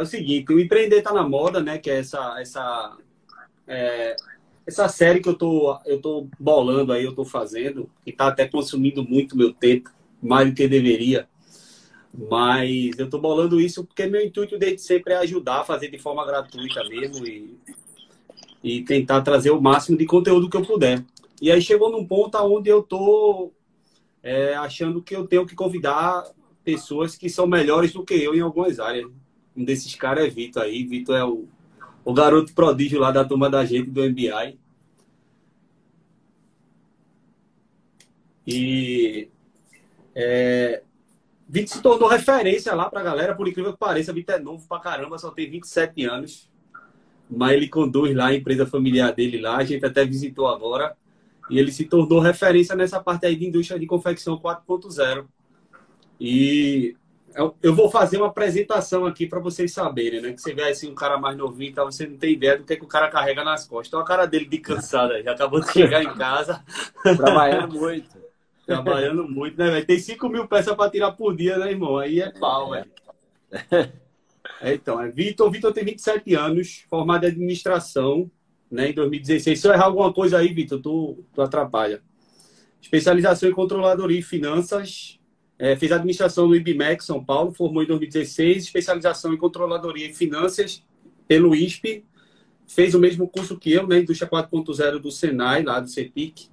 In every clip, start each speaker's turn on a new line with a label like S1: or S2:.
S1: é o seguinte, o empreender tá na moda, né? Que é essa, essa, é, essa série que eu tô, eu tô bolando aí, eu tô fazendo, e tá até consumindo muito meu tempo, mais do que deveria. Mas eu tô bolando isso porque meu intuito desde sempre é ajudar, fazer de forma gratuita mesmo e, e tentar trazer o máximo de conteúdo que eu puder. E aí chegou num ponto onde eu tô é, achando que eu tenho que convidar pessoas que são melhores do que eu em algumas áreas. Um desses caras é Vitor aí. Vitor é o, o garoto prodígio lá da turma da gente do MBI. E é, Vitor se tornou referência lá pra galera, por incrível que pareça. Vitor é novo pra caramba, só tem 27 anos. Mas ele conduz lá a empresa familiar dele lá. A gente até visitou agora. E ele se tornou referência nessa parte aí de indústria de confecção 4.0. E eu vou fazer uma apresentação aqui para vocês saberem, né? Que você vê assim um cara mais novinho, então você não tem ideia do que, é que o cara carrega nas costas. Então a cara dele de cansada, já acabou de chegar em casa.
S2: Trabalhando muito.
S1: Trabalhando muito, né, velho? Tem 5 mil peças para tirar por dia, né, irmão? Aí é pau, velho. É, então, é Vitor. Vitor tem 27 anos, formado em administração, né, em 2016. Se eu errar alguma coisa aí, Vitor, tu, tu atrapalha. Especialização em controladoria e finanças, é, fez administração no IBMEC São Paulo, formou em 2016, especialização em controladoria e finanças pelo ISP. Fez o mesmo curso que eu, né? Indústria 4.0 do Senai, lá do CEPIC.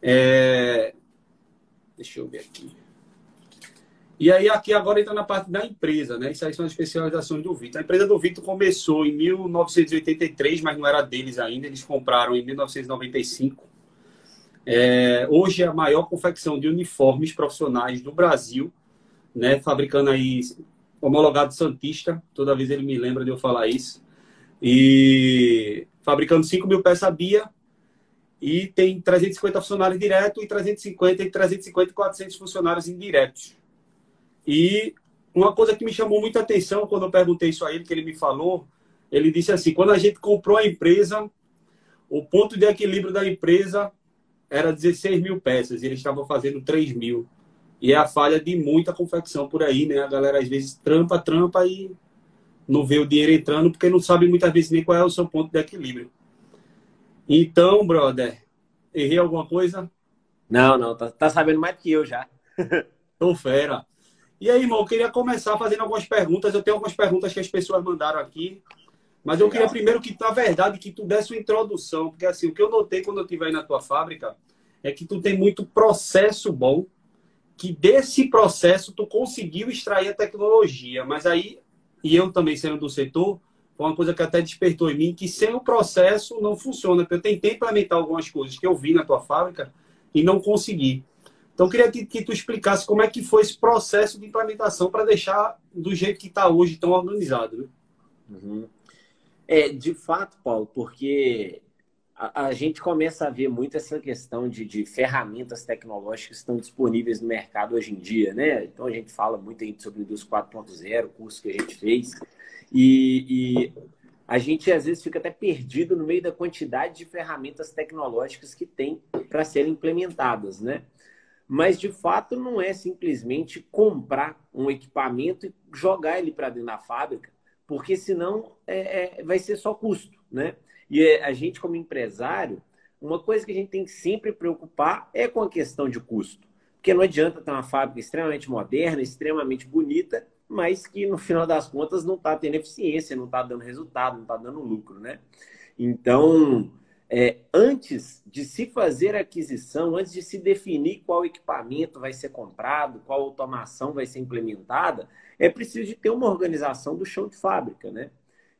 S1: É... Deixa eu ver aqui. E aí, aqui agora entra na parte da empresa, né? Isso aí são as especializações do Vitor. A empresa do Vitor começou em 1983, mas não era deles ainda. Eles compraram em 1995 é, hoje é a maior confecção de uniformes profissionais do Brasil, né? Fabricando aí homologado Santista, toda vez ele me lembra de eu falar isso. E fabricando 5 mil peças BIA e tem 350 funcionários diretos e 350 e 350 e 400 funcionários indiretos. E uma coisa que me chamou muita atenção quando eu perguntei isso a ele, que ele me falou, ele disse assim: quando a gente comprou a empresa, o ponto de equilíbrio da empresa era 16 mil peças e eles estavam fazendo 3 mil. E é a falha de muita confecção por aí, né? A galera às vezes trampa, trampa e não vê o dinheiro entrando porque não sabe muitas vezes nem qual é o seu ponto de equilíbrio. Então, brother, errei alguma coisa?
S2: Não, não, tá, tá sabendo mais que eu já.
S1: Tô fera. E aí, irmão, eu queria começar fazendo algumas perguntas. Eu tenho algumas perguntas que as pessoas mandaram aqui. Mas eu queria primeiro que, na verdade, que tu desse uma introdução, porque assim, o que eu notei quando eu estive aí na tua fábrica é que tu tem muito processo bom, que desse processo tu conseguiu extrair a tecnologia, mas aí, e eu também sendo do setor, foi uma coisa que até despertou em mim, que sem o processo não funciona, porque eu tentei implementar algumas coisas que eu vi na tua fábrica e não consegui. Então, eu queria que, que tu explicasse como é que foi esse processo de implementação para deixar do jeito que está hoje, tão organizado. Né?
S2: Uhum. É, de fato, Paulo, porque a, a, gente começa a ver muito essa questão de, de ferramentas tecnológicas que estão disponíveis no mercado hoje em dia, né? Então a gente fala muito sobre o Indústria 4.0, o curso que a gente fez, e, e a gente às vezes fica até perdido no meio da quantidade de ferramentas tecnológicas que tem para serem implementadas, né? Mas de fato não é simplesmente comprar um equipamento e jogar ele para dentro da fábrica porque senão é, é, vai ser só custo, né? E é, a gente, como empresário, uma coisa que a gente tem que sempre preocupar é com a questão de custo. Porque não adianta ter uma fábrica extremamente moderna, extremamente bonita, mas que no final das contas não está tendo eficiência, não está dando resultado, não está dando lucro, né? Então, é, antes de se fazer aquisição, antes de se definir qual equipamento vai ser comprado, qual automação vai ser implementada, é preciso de ter uma organização do chão de fábrica, né?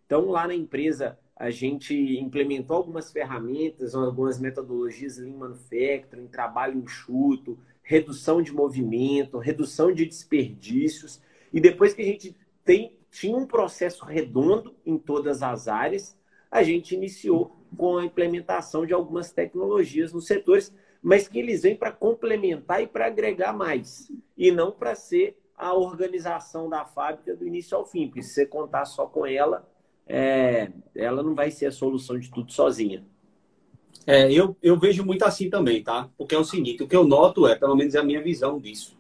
S2: Então, lá na empresa, a gente implementou algumas ferramentas, algumas metodologias Lean Manufacturing, trabalho enxuto, redução de movimento, redução de desperdícios. E depois que a gente tem, tinha um processo redondo em todas as áreas, a gente iniciou com a implementação de algumas tecnologias nos setores, mas que eles vêm para complementar e para agregar mais, e não para ser a organização da fábrica do início ao fim, porque se você contar só com ela, é, ela não vai ser a solução de tudo sozinha.
S1: É, eu, eu vejo muito assim também, tá? Porque é o seguinte, o que eu noto é, pelo menos é a minha visão disso.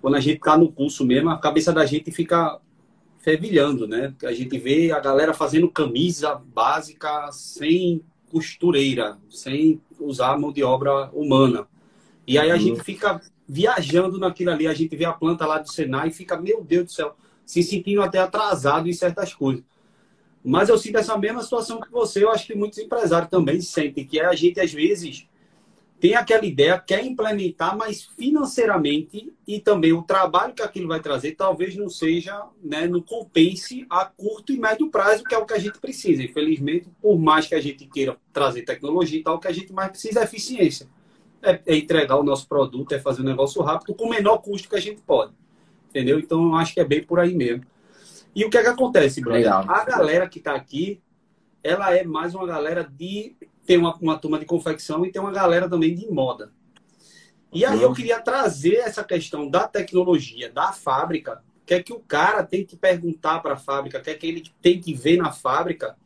S1: Quando a gente está no curso mesmo, a cabeça da gente fica fervilhando, né? A gente vê a galera fazendo camisa básica sem costureira, sem usar mão de obra humana. E aí a uhum. gente fica viajando naquilo ali, a gente vê a planta lá do Senai e fica, meu Deus do céu, se sentindo até atrasado em certas coisas. Mas eu sinto essa mesma situação que você, eu acho que muitos empresários também sentem, que é a gente, às vezes, tem aquela ideia, quer implementar, mas financeiramente e também o trabalho que aquilo vai trazer talvez não seja, né, não compense a curto e médio prazo, que é o que a gente precisa. Infelizmente, por mais que a gente queira trazer tecnologia e tal, o que a gente mais precisa é eficiência. É, é entregar o nosso produto, é fazer um negócio rápido com o menor custo que a gente pode. Entendeu? Então, eu acho que é bem por aí mesmo. E o que é que acontece, Bruno? Legal. A galera que está aqui, ela é mais uma galera de tem uma, uma turma de confecção e tem uma galera também de moda. E aí eu queria trazer essa questão da tecnologia, da fábrica, o que é que o cara tem que perguntar para a fábrica, o que é que ele tem que ver na fábrica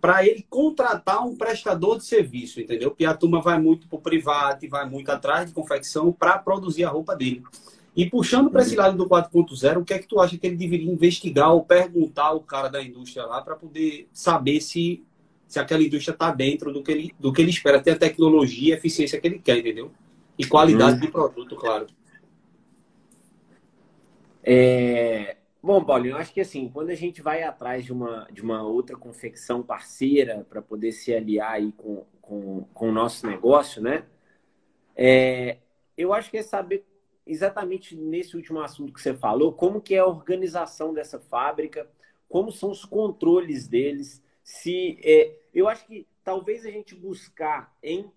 S1: para ele contratar um prestador de serviço, entendeu? Porque a turma vai muito para o privado, vai muito atrás de confecção para produzir a roupa dele. E puxando para esse uhum. lado do 4.0, o que é que tu acha que ele deveria investigar ou perguntar ao cara da indústria lá para poder saber se se aquela indústria está dentro do que, ele, do que ele espera, ter a tecnologia e eficiência que ele quer, entendeu? E qualidade uhum. de produto, claro.
S2: É... Bom, Paulinho, eu acho que assim, quando a gente vai atrás de uma, de uma outra confecção parceira para poder se aliar aí com, com, com o nosso negócio, né? É... Eu acho que é saber exatamente nesse último assunto que você falou, como que é a organização dessa fábrica, como são os controles deles, se é, eu acho que talvez a gente buscar em,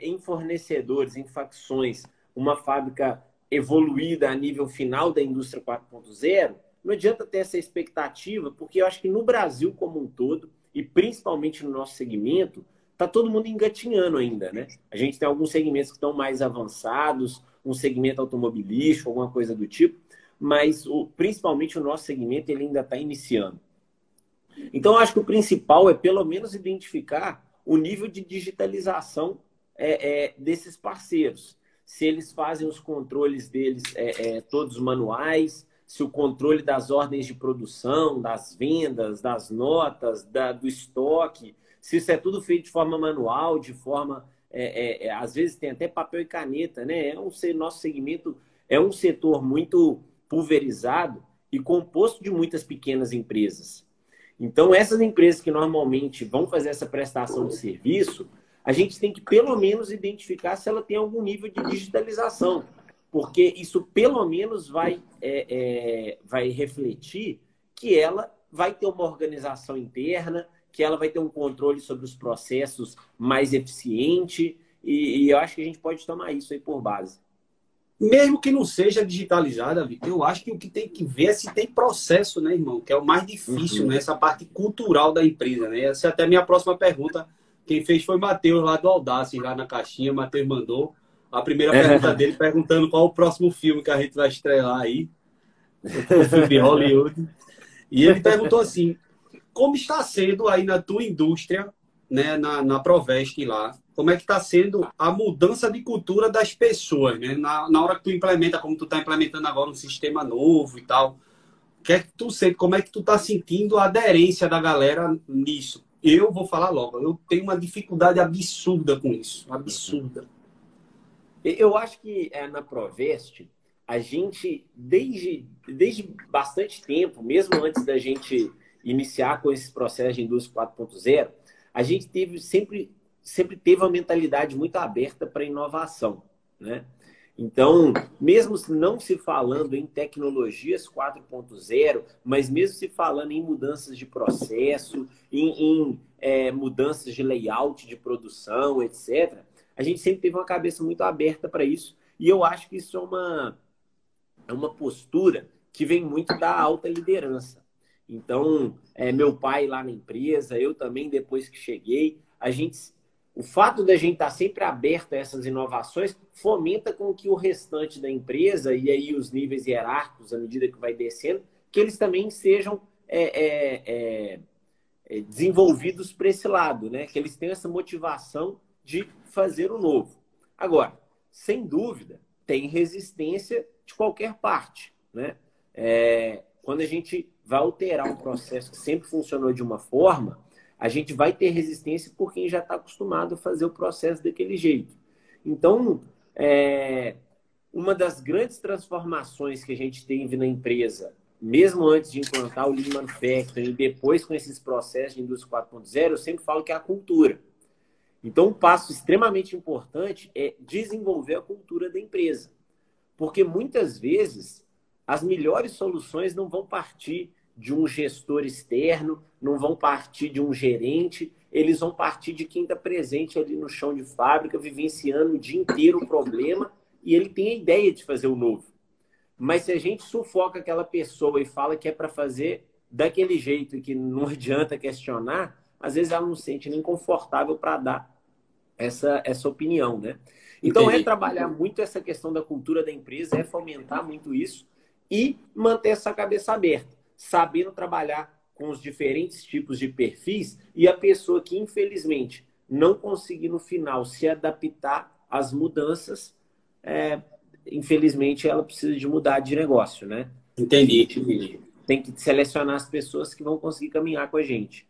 S2: em fornecedores, em facções, uma fábrica evoluída a nível final da indústria 4.0, não adianta ter essa expectativa, porque eu acho que no Brasil como um todo, e principalmente no nosso segmento, está todo mundo engatinhando ainda, né? A gente tem alguns segmentos que estão mais avançados, um segmento automobilístico, alguma coisa do tipo, mas o, principalmente o nosso segmento ele ainda está iniciando. Então, acho que o principal é, pelo menos, identificar o nível de digitalização é, é, desses parceiros. Se eles fazem os controles deles é, é, todos manuais, se o controle das ordens de produção, das vendas, das notas, da, do estoque, se isso é tudo feito de forma manual, de forma. É, é, às vezes tem até papel e caneta, né? É um, nosso segmento é um setor muito pulverizado e composto de muitas pequenas empresas. Então, essas empresas que normalmente vão fazer essa prestação de serviço, a gente tem que pelo menos identificar se ela tem algum nível de digitalização, porque isso pelo menos vai, é, é, vai refletir que ela vai ter uma organização interna, que ela vai ter um controle sobre os processos mais eficiente, e, e eu acho que a gente pode tomar isso aí por base.
S1: Mesmo que não seja digitalizada, Vitor, eu acho que o que tem que ver é se tem processo, né, irmão? Que é o mais difícil, uhum. né? Essa parte cultural da empresa, né? Essa é até a minha próxima pergunta. Quem fez foi Matheus, lá do Audace, lá na caixinha. Matheus mandou a primeira é. pergunta dele, perguntando qual o próximo filme que a gente vai estrelar aí. O filme de Hollywood. E ele perguntou assim, como está sendo aí na tua indústria, né, na, na Provest lá, como é que está sendo a mudança de cultura das pessoas, né? Na, na hora que tu implementa, como tu está implementando agora um sistema novo e tal, que é que tu sente, como é que tu está sentindo a aderência da galera nisso? Eu vou falar logo, eu tenho uma dificuldade absurda com isso, absurda.
S2: Eu acho que é, na Provest, a gente, desde, desde bastante tempo, mesmo antes da gente iniciar com esses processos de indústria 4.0, a gente teve sempre sempre teve uma mentalidade muito aberta para inovação, né? Então, mesmo não se falando em tecnologias 4.0, mas mesmo se falando em mudanças de processo, em, em é, mudanças de layout de produção, etc., a gente sempre teve uma cabeça muito aberta para isso. E eu acho que isso é uma, é uma postura que vem muito da alta liderança. Então, é, meu pai lá na empresa, eu também, depois que cheguei, a gente o fato da gente estar sempre aberto a essas inovações fomenta com que o restante da empresa e aí os níveis hierárquicos, à medida que vai descendo, que eles também sejam é, é, é, é desenvolvidos para esse lado, né? Que eles tenham essa motivação de fazer o novo. Agora, sem dúvida, tem resistência de qualquer parte, né? É, quando a gente vai alterar um processo que sempre funcionou de uma forma, a gente vai ter resistência por quem já está acostumado a fazer o processo daquele jeito. Então, é, uma das grandes transformações que a gente teve na empresa, mesmo antes de implantar o Lean Manufacturing e depois com esses processos de indústria 4.0, eu sempre falo que é a cultura. Então, um passo extremamente importante é desenvolver a cultura da empresa. Porque muitas vezes as melhores soluções não vão partir de um gestor externo, não vão partir de um gerente, eles vão partir de quem está presente ali no chão de fábrica, vivenciando o dia inteiro o problema e ele tem a ideia de fazer o novo. Mas se a gente sufoca aquela pessoa e fala que é para fazer daquele jeito e que não adianta questionar, às vezes ela não se sente nem confortável para dar essa, essa opinião, né? Então Entendi. é trabalhar muito essa questão da cultura da empresa, é fomentar muito isso e manter essa cabeça aberta, sabendo trabalhar com os diferentes tipos de perfis e a pessoa que infelizmente não conseguir no final se adaptar às mudanças, é, infelizmente ela precisa de mudar de negócio, né?
S1: Entendi.
S2: Tem que selecionar as pessoas que vão conseguir caminhar com a gente.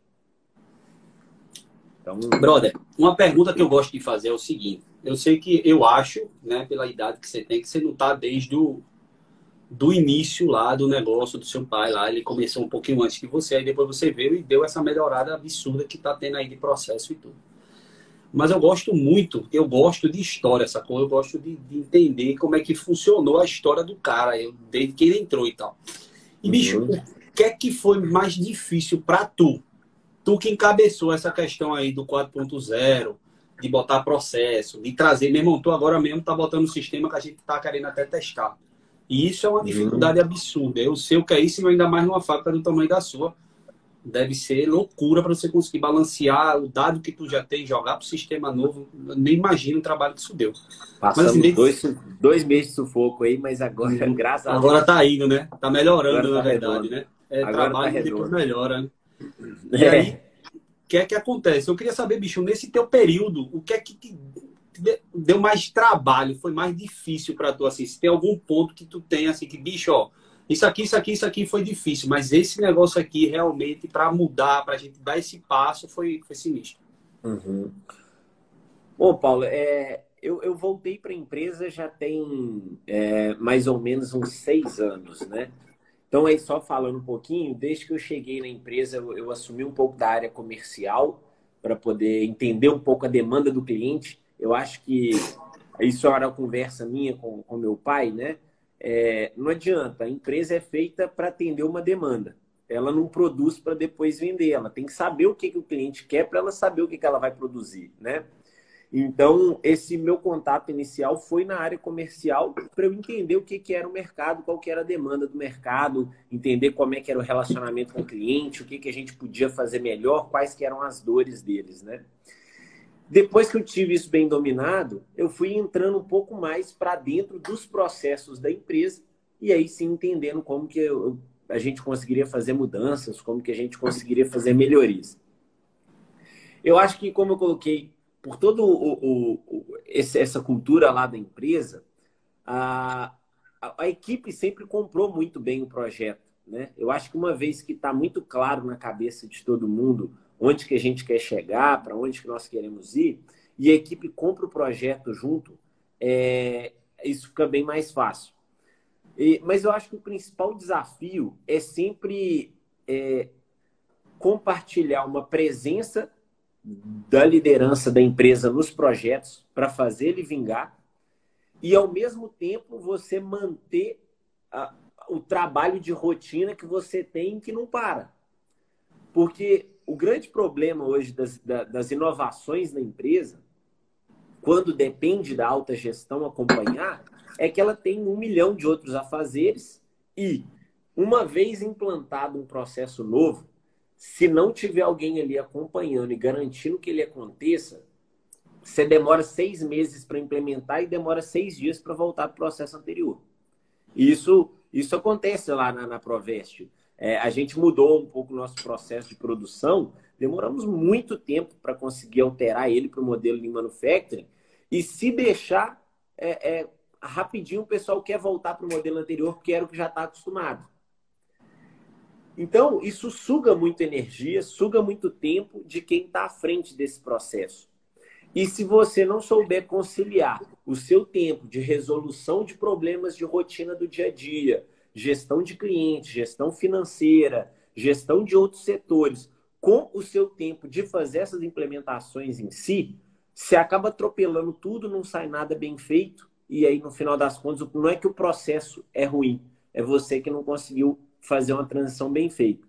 S1: Então, brother, uma pergunta que eu gosto de fazer é o seguinte: eu sei que eu acho, né, pela idade que você tem, que você não está desde o do início lá do negócio do seu pai lá, ele começou um pouquinho antes que você, aí depois você veio e deu essa melhorada absurda que está tendo aí de processo e tudo. Mas eu gosto muito, eu gosto de história, essa coisa, eu gosto de, de, entender como é que funcionou a história do cara, eu, desde que ele entrou e tal. E, bicho, uhum. o que é que foi mais difícil para tu? Tu que encabeçou essa questão aí do 4.0, de botar processo, de trazer, meu irmão, tu agora mesmo tá botando um sistema que a gente tá querendo até testar. E isso é uma uhum. dificuldade uhum. absurda. Eu sei o que é isso, ainda mais numa fábrica do tamanho da sua. Deve ser loucura para você conseguir balancear o dado que tu já tem, jogar para o sistema novo. Eu nem imagino o trabalho que isso deu.
S2: Passamos mas, assim, dois, dois meses de sufoco aí, mas agora,
S1: uhum.
S2: graças
S1: a Deus. Agora tá indo, né? Tá melhorando, na tá verdade, redondo. né? É, agora tá trabalho tá depois melhora, né? E é. aí, que é que acontece? Eu queria saber, bicho, nesse teu período, o que é que te deu mais trabalho, foi mais difícil para tu, assim, se tem algum ponto que tu tem, assim, que, bicho, ó, isso aqui, isso aqui, isso aqui foi difícil, mas esse negócio aqui, realmente, para mudar, para a gente dar esse passo, foi, foi sinistro.
S2: Uhum. Bom, Paulo, é, eu, eu voltei para a empresa já tem é, mais ou menos uns seis anos, né? Então, aí só falando um pouquinho, desde que eu cheguei na empresa, eu, eu assumi um pouco da área comercial para poder entender um pouco a demanda do cliente. Eu acho que isso era uma conversa minha com, com meu pai, né? É, não adianta, a empresa é feita para atender uma demanda. Ela não produz para depois vender, ela tem que saber o que, que o cliente quer para ela saber o que, que ela vai produzir, né? Então, esse meu contato inicial foi na área comercial para eu entender o que, que era o mercado, qual que era a demanda do mercado, entender como é que era o relacionamento com o cliente, o que, que a gente podia fazer melhor, quais que eram as dores deles, né? Depois que eu tive isso bem dominado, eu fui entrando um pouco mais para dentro dos processos da empresa e aí sim entendendo como que eu, a gente conseguiria fazer mudanças, como que a gente conseguiria fazer melhorias. Eu acho que, como eu coloquei por toda essa cultura lá da empresa, a, a, a, equipe sempre comprou muito bem o projeto. Né? Eu acho que uma vez que está muito claro na cabeça de todo mundo onde que a gente quer chegar, para onde que nós queremos ir, e a equipe compra o projeto junto, é, isso fica bem mais fácil. E, mas eu acho que o principal desafio é sempre é, compartilhar uma presença da liderança da empresa nos projetos para fazer ele vingar e, ao mesmo tempo, você manter a, o trabalho de rotina que você tem que não para. Porque o grande problema hoje das, das inovações na empresa, quando depende da alta gestão acompanhar, é que ela tem um milhão de outros afazeres e, uma vez implantado um processo novo, se não tiver alguém ali acompanhando e garantindo que ele aconteça, você demora seis meses para implementar e demora seis dias para voltar para o processo anterior. Isso, isso acontece lá na, na Provest. É, a gente mudou um pouco o nosso processo de produção, demoramos muito tempo para conseguir alterar ele para o modelo de manufacturing, e se deixar, é, é, rapidinho o pessoal quer voltar para o modelo anterior, porque era o que já está acostumado. Então, isso suga muito energia, suga muito tempo de quem está à frente desse processo. E se você não souber conciliar o seu tempo de resolução de problemas de rotina do dia a dia, gestão de clientes, gestão financeira, gestão de outros setores, com o seu tempo de fazer essas implementações em si, você acaba atropelando tudo, não sai nada bem feito, e aí, no final das contas, não é que o processo é ruim, é você que não conseguiu fazer uma transição bem feita.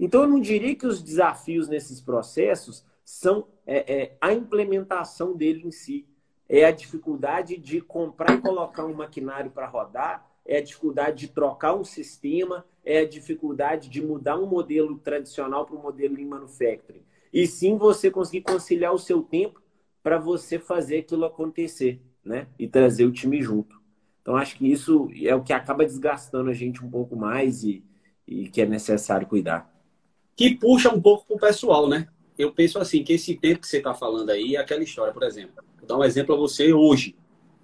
S2: Então, eu não diria que os desafios nesses processos são é, é, a implementação dele em si. É a dificuldade de comprar e colocar um maquinário para rodar, é a dificuldade de trocar um sistema, é a dificuldade de mudar um modelo tradicional para um modelo em manufacturing. E sim você conseguir conciliar o seu tempo para você fazer aquilo acontecer, né? E trazer o time junto. Então acho que isso é o que acaba desgastando a gente um pouco mais e, e que é necessário cuidar.
S1: Que puxa um pouco para o pessoal, né? Eu penso assim, que esse tempo que você está falando aí é aquela história, por exemplo. Vou dar um exemplo a você hoje.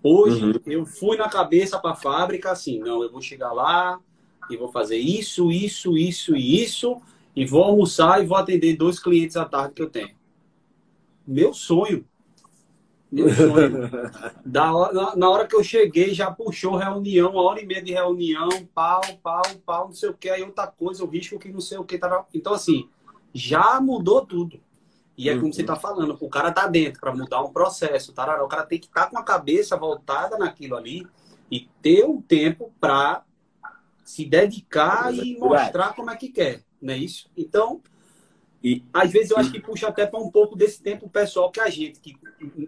S1: Hoje uhum. eu fui na cabeça para a fábrica assim, não, eu vou chegar lá e vou fazer isso, isso, isso e isso e vou almoçar e vou atender dois clientes à tarde que eu tenho. Meu sonho. Meu sonho. da hora, na, hora que eu cheguei, já puxou reunião, uma hora e meia de reunião, pau, pau, pau, não sei o que, aí outra coisa, o risco que não sei o que. Tá... Então, assim, já mudou tudo. E é como você está uhum. falando, o cara tá dentro para mudar um processo, tarará, o cara tem que estar tá com a cabeça voltada naquilo ali e ter um tempo para se dedicar e mostrar como é que quer, não é isso? Então, e às vezes eu acho que puxa até para um pouco desse tempo pessoal que a gente, que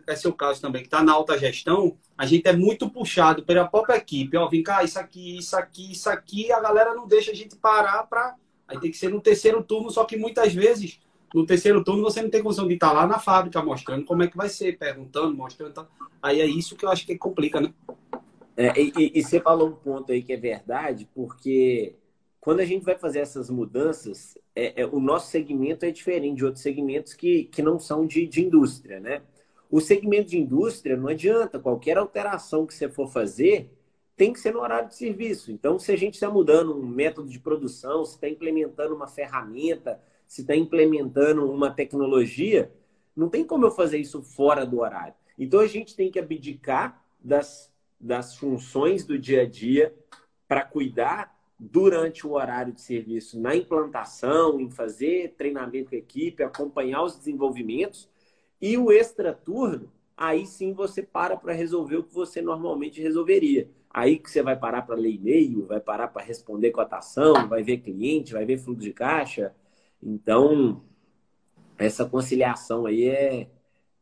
S1: é seu caso também, que está na alta gestão, a gente é muito puxado pela própria equipe. Ó, vem cá, isso aqui, isso aqui, isso aqui, a galera não deixa a gente parar para. Aí tem que ser no terceiro turno, só que muitas vezes no terceiro turno você não tem condição de estar lá na fábrica mostrando como é que vai ser, perguntando, mostrando. Tá? Aí é isso que eu acho que complica, né?
S2: É, e, e, você falou um ponto aí que é verdade, porque quando a gente vai fazer essas mudanças, é, é, o nosso segmento é diferente de outros segmentos que, que não são de, de indústria, né? O segmento de indústria não adianta, qualquer alteração que você for fazer tem que ser no horário de serviço. Então, se a gente está mudando um método de produção, se está implementando uma ferramenta, se está implementando uma tecnologia, não tem como eu fazer isso fora do horário. Então a gente tem que abdicar das, das funções do dia a dia para cuidar durante o horário de serviço na implantação, em fazer treinamento com a equipe, acompanhar os desenvolvimentos e o extra turno, aí sim você para para resolver o que você normalmente resolveria. Aí que você vai parar para ler e-mail, vai parar para responder cotação, vai ver cliente, vai ver fluxo de caixa, então, essa conciliação aí é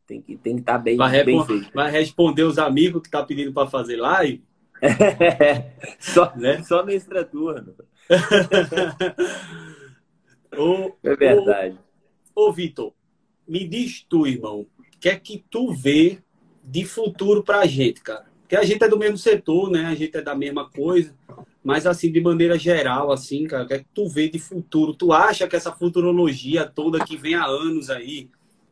S2: tem que tem que estar tá bem,
S1: vai
S2: bem feito.
S1: Vai responder os amigos que tá pedindo para fazer live?
S2: só, né? só no extraturno. é verdade.
S1: Ô, ô Vitor, me diz tu, irmão, o que é que tu vê de futuro pra gente, cara? Porque a gente é do mesmo setor, né? A gente é da mesma coisa. Mas, assim, de maneira geral, assim, cara, o que é que tu vê de futuro? Tu acha que essa futurologia toda que vem há anos aí,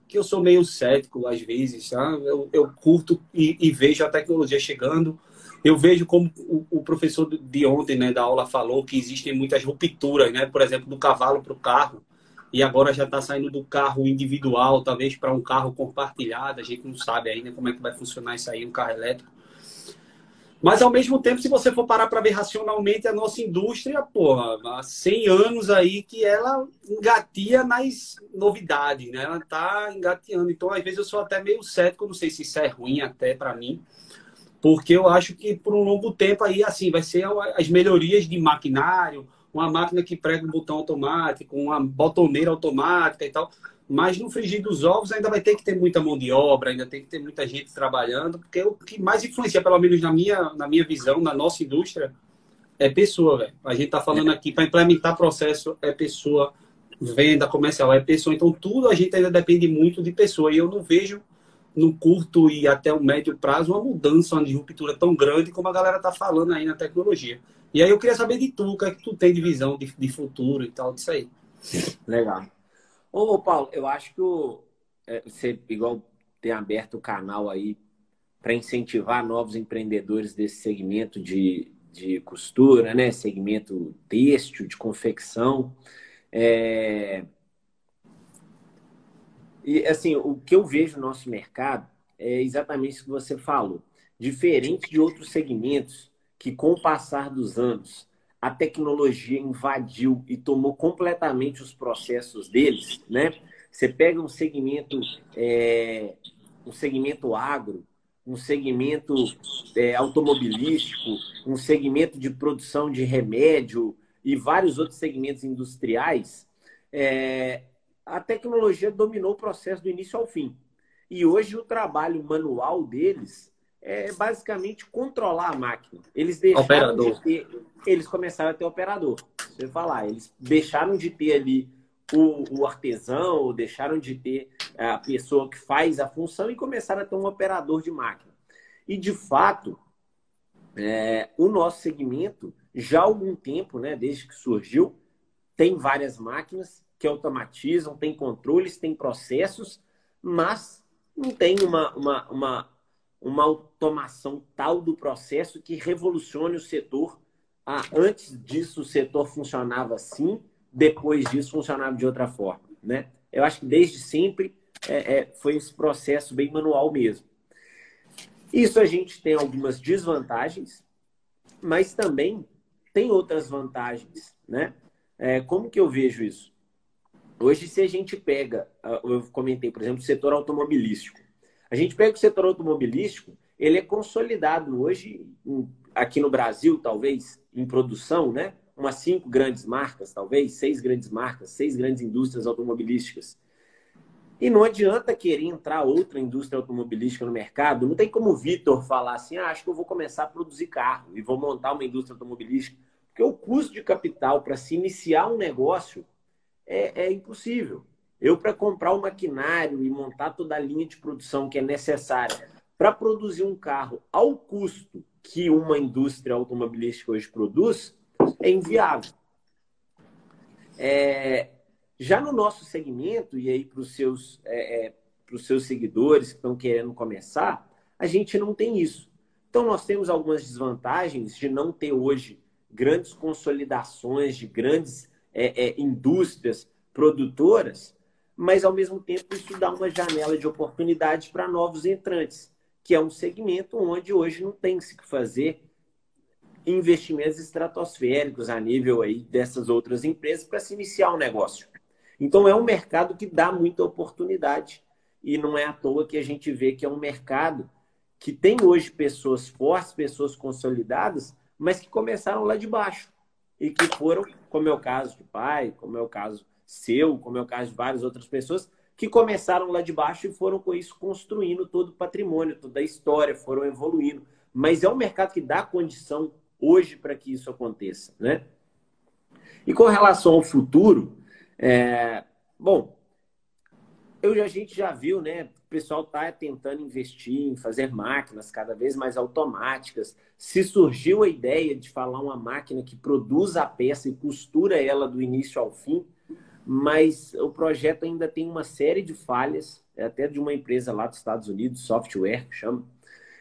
S1: que eu sou meio cético às vezes, tá? eu, eu curto e, e, vejo a tecnologia chegando. Eu vejo como o, o, professor de ontem, né, da aula, falou que existem muitas rupturas, né? Por exemplo, do cavalo para o carro. E agora já está saindo do carro individual, talvez para um carro compartilhado. A gente não sabe ainda como é que vai funcionar isso aí, um carro elétrico. Mas, ao mesmo tempo, se você for parar para ver racionalmente, a nossa indústria, porra, há 100 anos aí que ela engatia nas novidades, né? Ela está engateando. Então, às vezes, eu sou até meio cético, não sei se isso é ruim até para mim, porque eu acho que por um longo tempo aí, assim, vai ser as melhorias de maquinário, uma máquina que prega um botão automático, uma botoneira automática e tal. Mas no frigir dos ovos ainda vai ter que ter muita mão de obra, ainda tem que ter muita gente trabalhando, porque o que mais influencia, pelo menos na minha, na minha visão, na nossa indústria, é pessoa, velho. A gente está falando aqui para implementar processo é pessoa, venda comercial é pessoa. Então tudo a gente ainda depende muito de pessoa. E eu não vejo no curto e até o médio prazo uma mudança, uma disruptura tão grande como a galera está falando aí na tecnologia. E aí eu queria saber de tu, o que é que tu tem de visão de, de futuro e tal disso aí.
S2: Legal. Ô, Paulo, eu acho que o, é, você, igual, tem aberto o canal aí para incentivar novos empreendedores desse segmento de, de costura, né? segmento têxtil, de confecção. É... E assim, o que eu vejo no nosso mercado é exatamente isso que você falou. Diferente de outros segmentos que, com o passar dos anos, a tecnologia invadiu e tomou completamente os processos deles, né? Você pega um segmento, é, um segmento agro, um segmento é, automobilístico, um segmento de produção de remédio e vários outros segmentos industriais, é, a tecnologia dominou o processo do início ao fim. E hoje o trabalho manual deles é basicamente controlar a máquina. Eles deixaram operador. de ter, eles começaram a ter operador. Você falar, eles deixaram de ter ali o, o artesão, deixaram de ter a pessoa que faz a função e começaram a ter um operador de máquina. E de fato, é, o nosso segmento já há algum tempo, né, desde que surgiu, tem várias máquinas que automatizam, tem controles, tem processos, mas não tem uma, uma, uma, uma automação tal do processo que revolucione o setor. Ah, antes disso, o setor funcionava assim, depois disso, funcionava de outra forma. Né? Eu acho que desde sempre é, é, foi esse processo bem manual mesmo. Isso a gente tem algumas desvantagens, mas também tem outras vantagens. Né? É, como que eu vejo isso? Hoje, se a gente pega, ah, eu comentei, por exemplo, o setor automobilístico. A gente pega o setor automobilístico, ele é consolidado hoje, aqui no Brasil, talvez, em produção, né? Umas cinco grandes marcas, talvez, seis grandes marcas, seis grandes indústrias automobilísticas. E não adianta querer entrar outra indústria automobilística no mercado. Não tem como o Vitor falar assim: ah, acho que eu vou começar a produzir carro e vou montar uma indústria automobilística. Porque o custo de capital para se iniciar um negócio é, é impossível. Eu, para comprar o maquinário e montar toda a linha de produção que é necessária para produzir um carro ao custo que uma indústria automobilística hoje produz, é inviável. É, já no nosso segmento, e aí para os seus, é, é, seus seguidores que estão querendo começar, a gente não tem isso. Então, nós temos algumas desvantagens de não ter hoje grandes consolidações de grandes é, é, indústrias produtoras, mas ao mesmo tempo isso dá uma janela de oportunidade para novos entrantes, que é um segmento onde hoje não tem se que fazer investimentos estratosféricos a nível aí dessas outras empresas para se iniciar um negócio. Então é um mercado que dá muita oportunidade e não é à toa que a gente vê que é um mercado que tem hoje pessoas fortes, pessoas consolidadas, mas que começaram lá de baixo e que foram, como é o caso de pai, como é o caso seu, como é o caso de várias outras pessoas, que começaram lá de baixo e foram com isso construindo todo o patrimônio, toda a história, foram evoluindo. Mas é um mercado que dá condição hoje para que isso aconteça, né? E com relação ao futuro, é... bom, eu, a gente já viu, né? O pessoal está tentando investir em fazer máquinas cada vez mais automáticas. Se surgiu a ideia de falar uma máquina que produz a peça e costura ela do início ao fim, mas o projeto ainda tem uma série de falhas, é até de uma empresa lá dos Estados Unidos, software, que chama.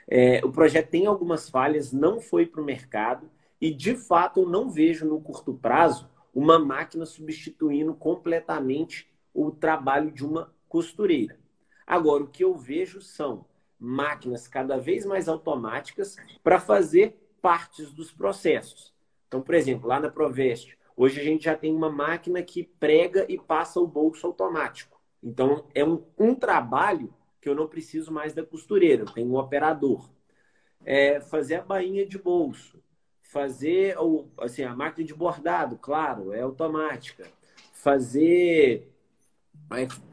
S2: É, o projeto tem algumas falhas, não foi para o mercado, e de fato eu não vejo no curto prazo uma máquina substituindo completamente o trabalho de uma costureira. Agora, o que eu vejo são máquinas cada vez mais automáticas para fazer partes dos processos. Então, por exemplo, lá na Provest, hoje a gente já tem uma máquina que prega e passa o bolso automático. Então, é um, um trabalho que eu não preciso mais da costureira, eu tenho um operador. É fazer a bainha de bolso, fazer o, assim, a máquina de bordado, claro, é automática. Fazer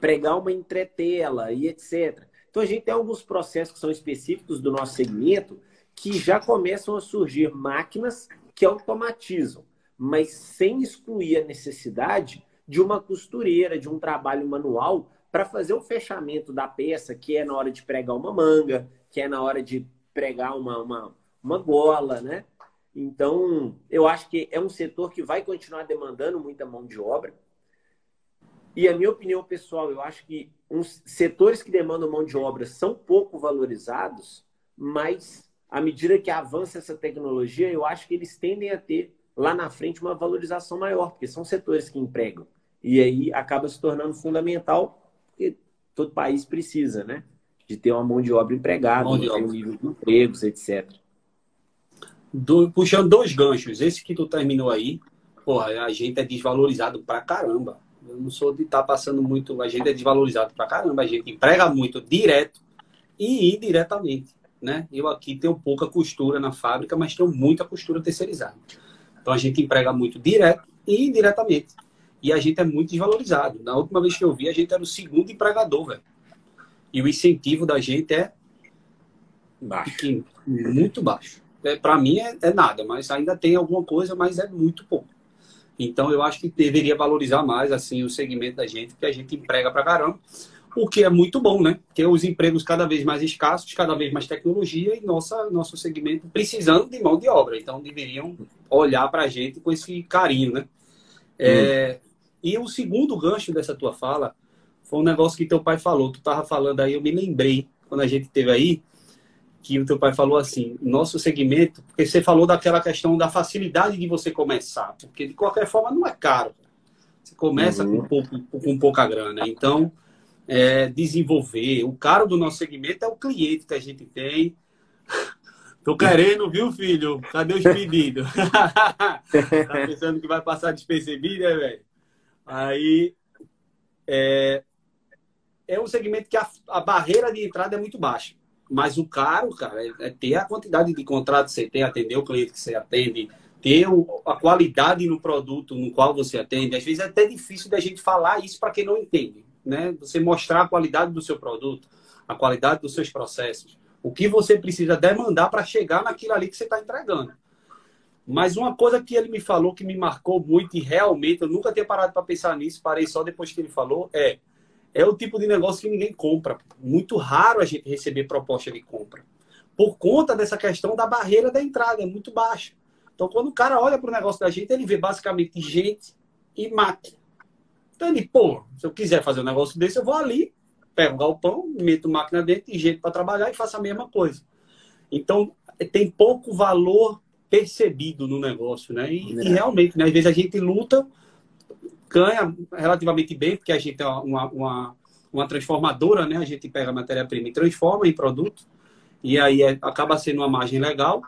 S2: pregar uma entretela e etc. Então a gente tem alguns processos que são específicos do nosso segmento que já começam a surgir máquinas que automatizam, mas sem excluir a necessidade de uma costureira, de um trabalho manual para fazer o fechamento da peça, que é na hora de pregar uma manga, que é na hora de pregar uma, uma, uma gola, né? Então, eu acho que é um setor que vai continuar demandando muita mão de obra. E a minha opinião pessoal, eu acho que uns setores que demandam mão de obra são pouco valorizados, mas à medida que avança essa tecnologia, eu acho que eles tendem a ter lá na frente uma valorização maior, porque são setores que empregam. E aí acaba se tornando fundamental, porque todo país precisa, né? De ter uma mão de obra empregada, de ter um nível de empregos, etc.
S1: Do, puxando dois ganchos, esse que tu terminou aí, porra, a gente é desvalorizado pra caramba. Eu não sou de estar tá passando muito, a gente é desvalorizado pra caramba, a gente emprega muito direto e indiretamente, né? Eu aqui tenho pouca costura na fábrica, mas tenho muita costura terceirizada. Então a gente emprega muito direto e indiretamente. E a gente é muito desvalorizado. Na última vez que eu vi, a gente era o segundo empregador, velho. E o incentivo da gente é baixo. muito baixo. É, Para mim é, é, nada, mas ainda tem alguma coisa, mas é muito pouco. Então eu acho que deveria valorizar mais assim o segmento da gente, que a gente emprega para caramba, o que é muito bom, né? Porque os empregos cada vez mais escassos, cada vez mais tecnologia e nossa nosso segmento precisando de mão de obra. Então deveriam olhar para a gente com esse carinho, né? É, hum. E o segundo gancho dessa tua fala foi um negócio que teu pai falou. Tu tava falando aí, eu me lembrei, quando a gente teve aí, que o teu pai falou assim, nosso segmento, porque você falou daquela questão da facilidade de você começar, porque de qualquer forma não é caro. Você começa uhum. com, pouco, com pouca grana. Então, é, desenvolver. O caro do nosso segmento é o cliente que a gente tem. Tô querendo, viu, filho? Cadê os pedidos? tá pensando que vai passar despercebido, né, velho? Aí é, é um segmento que a, a, barreira de entrada é muito baixa. Mas o caro, cara, é, é ter a quantidade de contratos que você tem, atender o cliente que você atende, ter o, a qualidade no produto no qual você atende. Às vezes é até difícil da gente falar isso para quem não entende. Né? Você mostrar a qualidade do seu produto, a qualidade dos seus processos, o que você precisa demandar para chegar naquilo ali que você está entregando. Mas uma coisa que ele me falou que me marcou muito e realmente eu nunca tinha parado para pensar nisso, parei só depois que ele falou, é é o tipo de negócio que ninguém compra. Muito raro a gente receber proposta de compra. Por conta dessa questão da barreira da entrada, é muito baixa. Então, quando o cara olha para o negócio da gente, ele vê basicamente gente e máquina. Então, ele, pô, se eu quiser fazer um negócio desse, eu vou ali, pego o galpão, meto máquina dentro e gente para trabalhar e faço a mesma coisa. Então, tem pouco valor percebido no negócio, né? E, é. e, realmente, né? às vezes a gente luta, ganha relativamente bem, porque a gente é uma, uma, uma transformadora, né? A gente pega a matéria-prima e transforma em produto, e aí é, acaba sendo uma margem legal,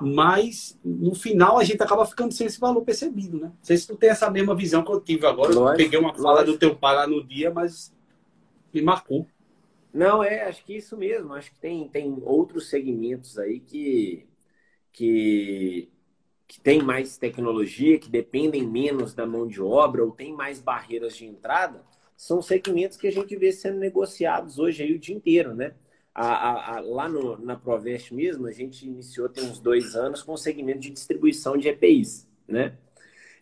S1: mas no final a gente acaba ficando sem esse valor percebido, né? Não sei se tu tem essa mesma visão que eu tive agora. Lógico, eu peguei uma fala lógico. do teu pai lá no dia, mas me marcou.
S2: Não, é, acho que isso mesmo. Acho que tem, tem outros segmentos aí que que, que tem mais tecnologia, que dependem menos da mão de obra ou tem mais barreiras de entrada, são segmentos que a gente vê sendo negociados hoje aí o dia inteiro, né? A, a, a, lá no, na Provest mesmo, a gente iniciou tem uns dois anos com o segmento de distribuição de EPIs, né?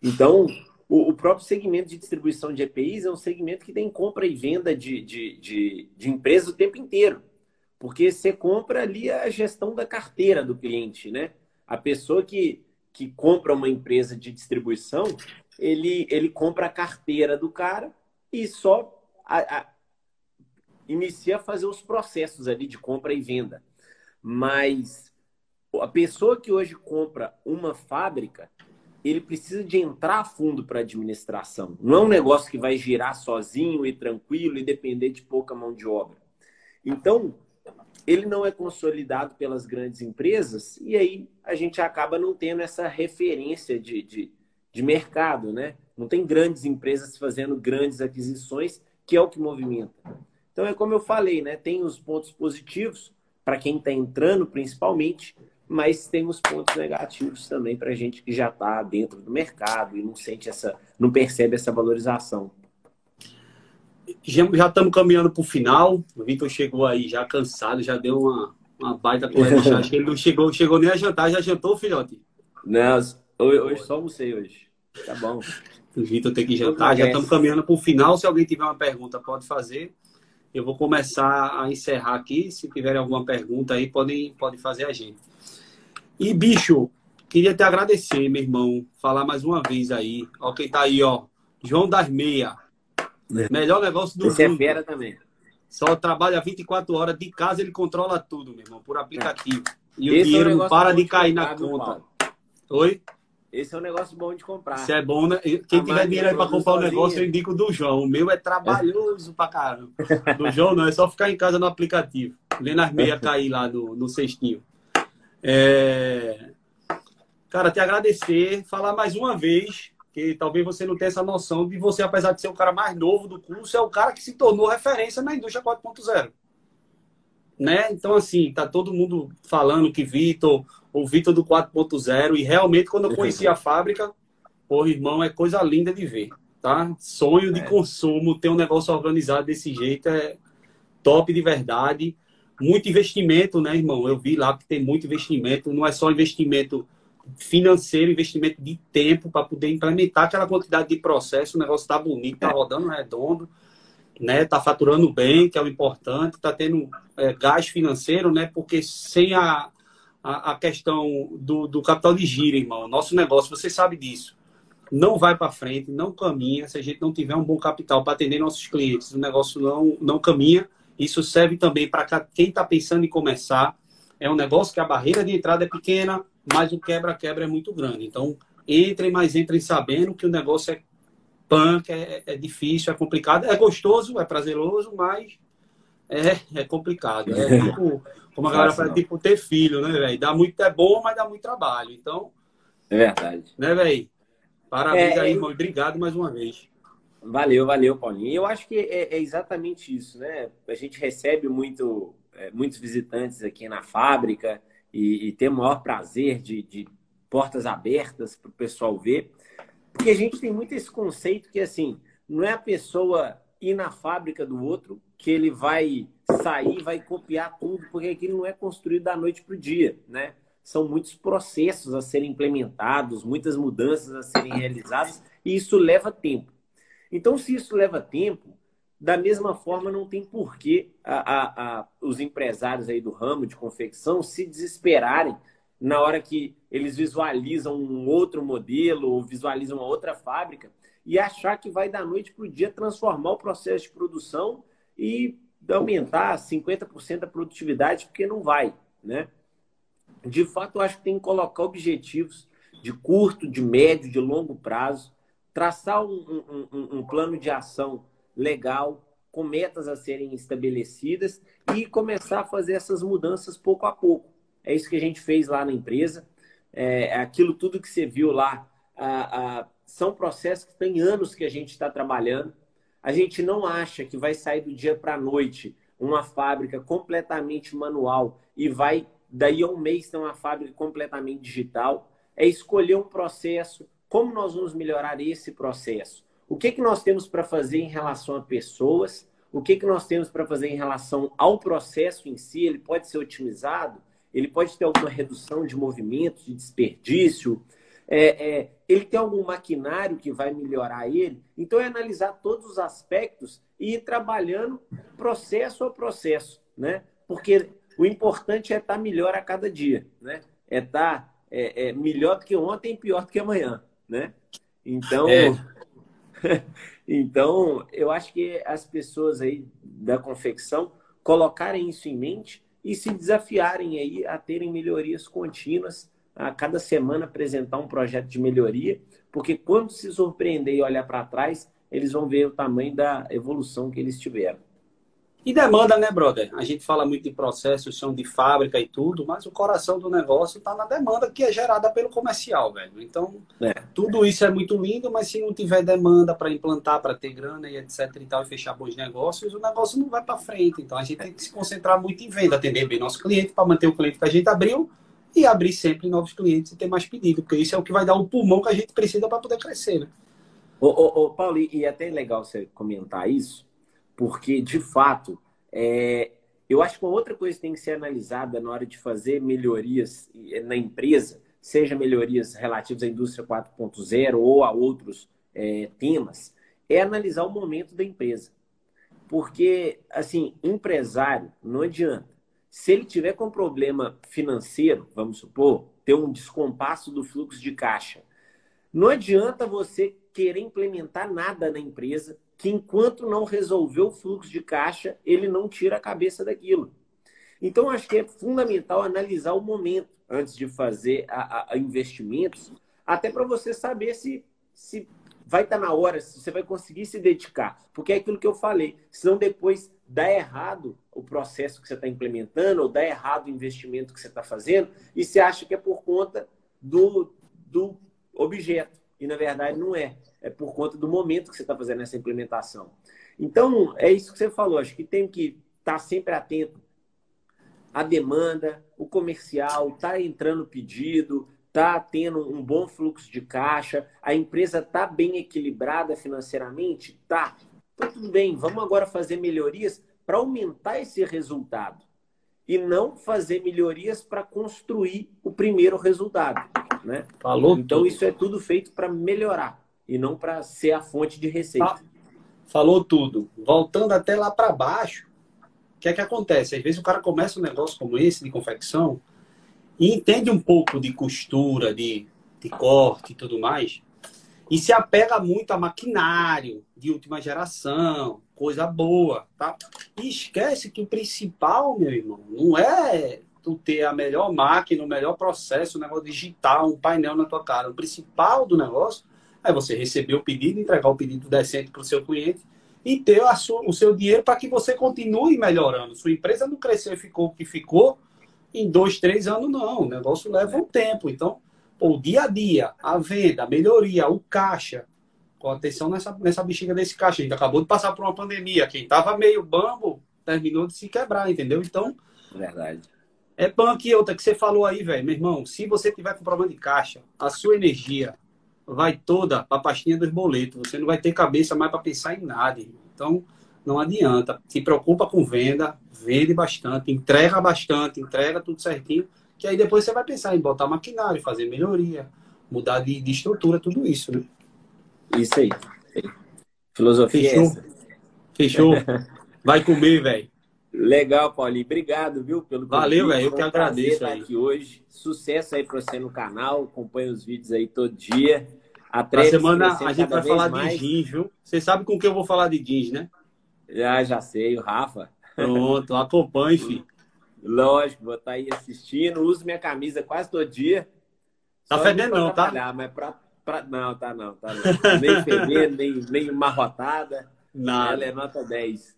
S2: Então, o, o, próprio segmento de distribuição de EPIs é um segmento que tem compra e venda de, de, de, de empresas o tempo inteiro. Porque você compra ali a gestão da carteira do cliente, né? A pessoa que, que compra uma empresa de distribuição, ele, ele compra a carteira do cara e só a, inicia a fazer os processos ali de compra e venda. Mas a pessoa que hoje compra uma fábrica, ele precisa de entrar a fundo para a administração. Não é um negócio que vai girar sozinho e tranquilo e depender de pouca mão de obra. Então, ele não é consolidado pelas grandes empresas e aí a gente acaba não tendo essa referência de, de, de mercado, né? Não tem grandes empresas fazendo grandes aquisições, que é o que movimenta. Então é como eu falei, né? Tem os pontos positivos para quem está entrando, principalmente, mas tem os pontos negativos também para gente que já está dentro do mercado e não sente essa, não percebe essa valorização
S1: já estamos caminhando para o final. O Vitor chegou aí já cansado, já deu uma, uma baita corrente. Acho que ele não chegou, chegou nem a jantar. Já jantou, filhote?
S2: Não, hoje, hoje só almocei hoje. Tá bom.
S1: O Vitor tem que jantar. Já estamos caminhando para o final. Se alguém tiver uma pergunta, pode fazer. Eu vou começar a encerrar aqui. Se tiverem alguma pergunta aí, podem, podem fazer a gente. E, bicho, queria te agradecer, meu irmão. Falar mais uma vez aí. Ó, quem tá aí, ó. João das Meia. É. Melhor negócio do
S2: Esse é mundo. é fera também.
S1: Só trabalha 24 horas de casa, ele controla tudo, meu irmão, por aplicativo. E Esse o dinheiro é um não para de cair na conta. Oi?
S2: Esse é um negócio bom de comprar.
S1: Isso é bom, né? Quem a tiver dinheiro aí para comprar um negócio, eu indico do João. O meu é trabalhoso pra caramba. Do João não, é só ficar em casa no aplicativo. Vendo as meias cair lá no, no cestinho. É... Cara, te agradecer, falar mais uma vez, que talvez você não tenha essa noção de você, apesar de ser o cara mais novo do curso, é o cara que se tornou referência na indústria 4.0. Né? Então, assim, tá todo mundo falando que Vitor, o Vitor do 4.0, e realmente, quando eu conheci a fábrica, pô, irmão, é coisa linda de ver, tá? Sonho de é. consumo, ter um negócio organizado desse jeito é top de verdade. Muito investimento, né, irmão? Eu vi lá que tem muito investimento, não é só investimento financeiro, investimento de tempo para poder implementar aquela quantidade de processo. O negócio está bonito, está rodando redondo, né? Está faturando bem, que é o importante, está tendo é, gás financeiro, né? Porque sem a, a, a questão do, do, capital de giro, irmão, nosso negócio, você sabe disso, não vai para frente, não caminha se a gente não tiver um bom capital para atender nossos clientes. O negócio não, não caminha. Isso serve também para quem está pensando em começar. É um negócio que a barreira de entrada é pequena, mas o quebra-quebra é muito grande. Então, entrem, mas entrem sabendo que o negócio é punk, é, é difícil, é complicado. É gostoso, é prazeroso, mas é, é complicado. É tipo, como a galera fala, tipo, ter filho, né, velho? Dá muito, é bom, mas dá muito trabalho. Então.
S2: É verdade.
S1: Né, velho? Parabéns é, aí, irmão. Obrigado mais uma vez.
S2: Valeu, valeu, Paulinho. Eu acho que é, é exatamente isso, né? A gente recebe muito, é, muitos visitantes aqui na fábrica e, e ter o maior prazer de, de portas abertas para o pessoal ver. Porque a gente tem muito esse conceito que, assim, não é a pessoa ir na fábrica do outro que ele vai sair, vai copiar tudo, porque aquilo não é construído da noite para o dia, né? São muitos processos a serem implementados, muitas mudanças a serem realizadas, e isso leva tempo. Então, se isso leva tempo, da mesma forma, não tem porquê a, a, a, os empresários aí do ramo de confecção se desesperarem na hora que eles visualizam um outro modelo ou visualizam uma outra fábrica e achar que vai da noite para o dia transformar o processo de produção e aumentar 50% a produtividade, porque não vai, né? De fato, eu acho que tem que colocar objetivos de curto, de médio, de longo prazo, traçar um, um, um, um plano de ação legal, com metas a serem estabelecidas e começar a fazer essas mudanças pouco a pouco. É isso que a gente fez lá na empresa. É, é aquilo tudo que você viu lá a, a, são processos que tem anos que a gente está trabalhando. A gente não acha que vai sair do dia para a noite uma fábrica completamente manual e vai daí a um mês ter uma fábrica completamente digital. É escolher um processo, como nós vamos melhorar esse processo o que, que nós temos para fazer em relação a pessoas, o que, que nós temos para fazer em relação ao processo em si, ele pode ser otimizado, ele pode ter alguma redução de movimentos, de desperdício, é, é, ele tem algum maquinário que vai melhorar ele. Então, é analisar todos os aspectos e ir trabalhando processo a processo, né? Porque o importante é estar melhor a cada dia, né? É estar é, é melhor do que ontem e pior do que amanhã, né? Então, é. então, eu acho que as pessoas aí da confecção colocarem isso em mente e se desafiarem aí a terem melhorias contínuas, a cada semana apresentar um projeto de melhoria, porque quando se surpreender e olhar para trás, eles vão ver o tamanho da evolução que eles tiveram.
S1: E demanda, né, brother? A gente fala muito de processos, são de fábrica e tudo, mas o coração do negócio está na demanda que é gerada pelo comercial, velho. Então, é. tudo isso é muito lindo, mas se não tiver demanda para implantar, para ter grana e etc e tal, e fechar bons negócios, o negócio não vai para frente. Então, a gente tem que se concentrar muito em venda, atender bem nosso cliente, para manter o cliente que a gente abriu e abrir sempre novos clientes e ter mais pedido, porque isso é o que vai dar o pulmão que a gente precisa para poder crescer, né?
S2: Ô, ô, ô, Paulo, e é até legal você comentar isso, porque, de fato, é, eu acho que uma outra coisa que tem que ser analisada na hora de fazer melhorias na empresa, seja melhorias relativas à indústria 4.0 ou a outros é, temas, é analisar o momento da empresa. Porque, assim, empresário, não adianta. Se ele tiver com problema financeiro, vamos supor, ter um descompasso do fluxo de caixa, não adianta você querer implementar nada na empresa que enquanto não resolver o fluxo de caixa, ele não tira a cabeça daquilo. Então, acho que é fundamental analisar o momento antes de fazer a, a investimentos, até para você saber se, se vai estar tá na hora, se você vai conseguir se dedicar. Porque é aquilo que eu falei, senão depois dá errado o processo que você está implementando, ou dá errado o investimento que você está fazendo, e você acha que é por conta do, do objeto. E na verdade não é. É por conta do momento que você está fazendo essa implementação. Então, é isso que você falou. Acho que tem que estar tá sempre atento à demanda, o comercial, está entrando pedido, está tendo um bom fluxo de caixa, a empresa está bem equilibrada financeiramente? Tá. Então, tudo bem, vamos agora fazer melhorias para aumentar esse resultado e não fazer melhorias para construir o primeiro resultado. Né?
S1: Falou
S2: então, tudo. isso é tudo feito para melhorar e não para ser a fonte de receita.
S1: Falou tudo. Voltando até lá para baixo, o que é que acontece? Às vezes o cara começa um negócio como esse de confecção e entende um pouco de costura, de, de corte e tudo mais, e se apega muito a maquinário de última geração, coisa boa, tá? E esquece que o principal, meu irmão, não é tu ter a melhor máquina, o melhor processo, o negócio digital, um painel na tua cara. O principal do negócio é você receber o pedido, entregar o pedido decente para o seu cliente e ter sua, o seu dinheiro para que você continue melhorando. Sua empresa não cresceu e ficou o que ficou em dois, três anos, não. O negócio leva um tempo. Então, o dia a dia, a venda, a melhoria, o caixa. Com atenção nessa, nessa bexiga desse caixa. A gente acabou de passar por uma pandemia. Quem estava meio bambo terminou de se quebrar, entendeu? Então.
S2: Verdade.
S1: É punk outra que você falou aí, velho. Meu irmão, se você tiver com problema de caixa, a sua energia vai toda para a pastinha dos boletos. Você não vai ter cabeça mais para pensar em nada. Então, não adianta. Se preocupa com venda, vende bastante, entrega bastante, entrega tudo certinho que aí depois você vai pensar em botar maquinário, fazer melhoria, mudar de, de estrutura, tudo isso, né?
S2: Isso aí. Filosofia
S1: Fechou? É Fechou? Vai comer, velho.
S2: Legal, Paulinho. Obrigado, viu, pelo
S1: Valeu, velho. Eu que agradeço
S2: estar aqui hoje. Sucesso aí para você no canal. Acompanha os vídeos aí todo dia.
S1: A semana a gente vai falar mais. de jeans, viu? Você sabe com que eu vou falar de jeans, né?
S2: Já, já sei. O Rafa.
S1: Pronto, acompanhe, filho.
S2: Lógico, vou estar tá aí assistindo. Uso minha camisa quase todo dia.
S1: Tá fedendo não, tá?
S2: Mas pra, pra... Não, tá não, tá não. Nem fedendo, nem, nem marrotada.
S1: Nada.
S2: Ela é nota 10.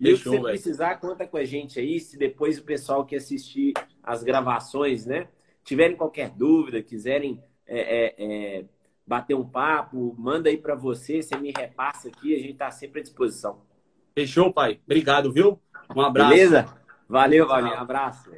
S2: E Fechou, se você precisar, conta com a gente aí. Se depois o pessoal que assistir as gravações, né? Tiverem qualquer dúvida, quiserem é, é, é, bater um papo, manda aí para você, você me repassa aqui, a gente tá sempre à disposição.
S1: Fechou, pai. Obrigado, viu? Um abraço.
S2: Beleza? Valeu, Valeu. Um abraço.